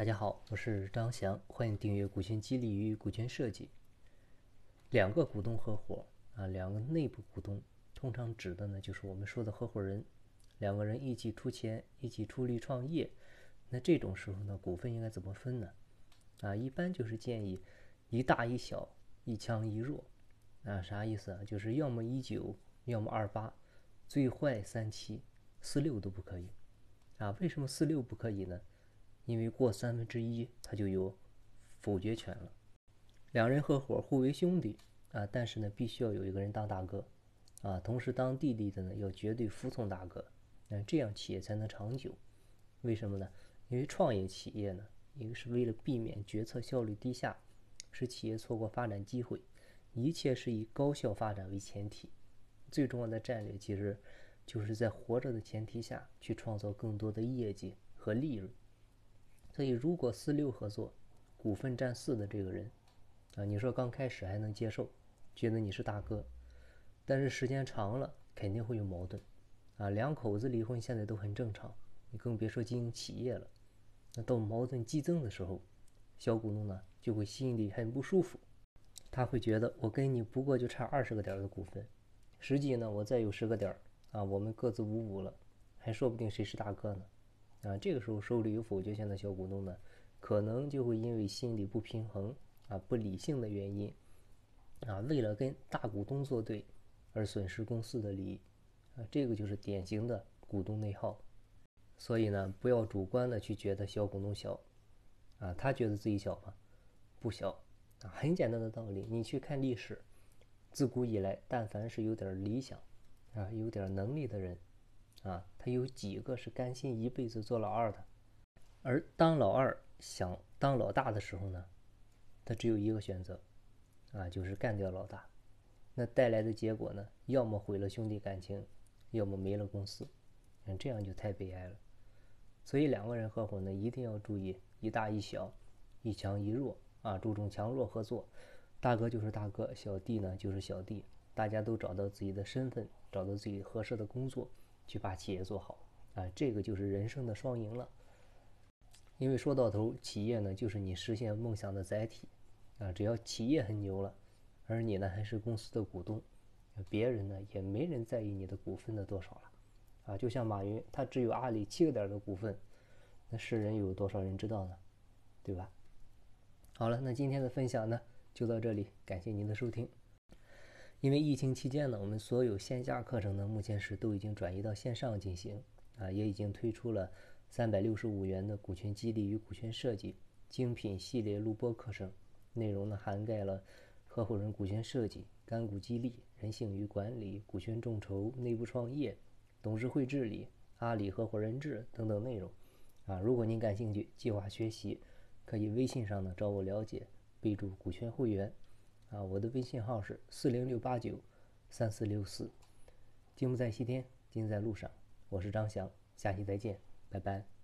大家好，我是张翔，欢迎订阅《股权激励与股权设计》。两个股东合伙啊，两个内部股东，通常指的呢就是我们说的合伙人，两个人一起出钱，一起出力创业。那这种时候呢，股份应该怎么分呢？啊，一般就是建议一大一小，一强一弱。啊，啥意思啊？就是要么一九，要么二八，最坏三七，四六都不可以。啊，为什么四六不可以呢？因为过三分之一，他就有否决权了。两人合伙互为兄弟啊，但是呢，必须要有一个人当大哥啊，同时当弟弟的呢，要绝对服从大哥，那这样企业才能长久。为什么呢？因为创业企业呢，一个是为了避免决策效率低下，使企业错过发展机会，一切是以高效发展为前提。最重要的战略其实就是在活着的前提下去创造更多的业绩和利润。所以，如果四六合作，股份占四的这个人，啊，你说刚开始还能接受，觉得你是大哥，但是时间长了肯定会有矛盾，啊，两口子离婚现在都很正常，你更别说经营企业了。那到矛盾激增的时候，小股东呢就会心里很不舒服，他会觉得我跟你不过就差二十个点的股份，实际呢我再有十个点，啊，我们各自五五了，还说不定谁是大哥呢。啊，这个时候手里有否决权的小股东呢，可能就会因为心理不平衡啊、不理性的原因，啊，为了跟大股东作对而损失公司的利益，啊，这个就是典型的股东内耗。所以呢，不要主观的去觉得小股东小，啊，他觉得自己小吗？不小，啊，很简单的道理，你去看历史，自古以来，但凡是有点理想，啊，有点能力的人。啊，他有几个是甘心一辈子做老二的？而当老二想当老大的时候呢，他只有一个选择，啊，就是干掉老大。那带来的结果呢，要么毁了兄弟感情，要么没了公司。嗯，这样就太悲哀了。所以两个人合伙呢，一定要注意一大一小，一强一弱啊，注重强弱合作。大哥就是大哥，小弟呢就是小弟，大家都找到自己的身份，找到自己合适的工作。去把企业做好啊，这个就是人生的双赢了。因为说到头，企业呢就是你实现梦想的载体啊。只要企业很牛了，而你呢还是公司的股东，别人呢也没人在意你的股份的多少了啊。就像马云，他只有阿里七个点的股份，那世人有多少人知道呢？对吧？好了，那今天的分享呢就到这里，感谢您的收听。因为疫情期间呢，我们所有线下课程呢，目前是都已经转移到线上进行，啊，也已经推出了三百六十五元的股权激励与股权设计精品系列录播课程，内容呢涵盖了合伙人股权设计、干股激励、人性与管理、股权众筹、内部创业、董事会治理、阿里合伙人制等等内容，啊，如果您感兴趣，计划学习，可以微信上呢找我了解，备注股权会员。啊，我的微信号是四零六八九三四六四，金不在西天，金在路上。我是张翔，下期再见，拜拜。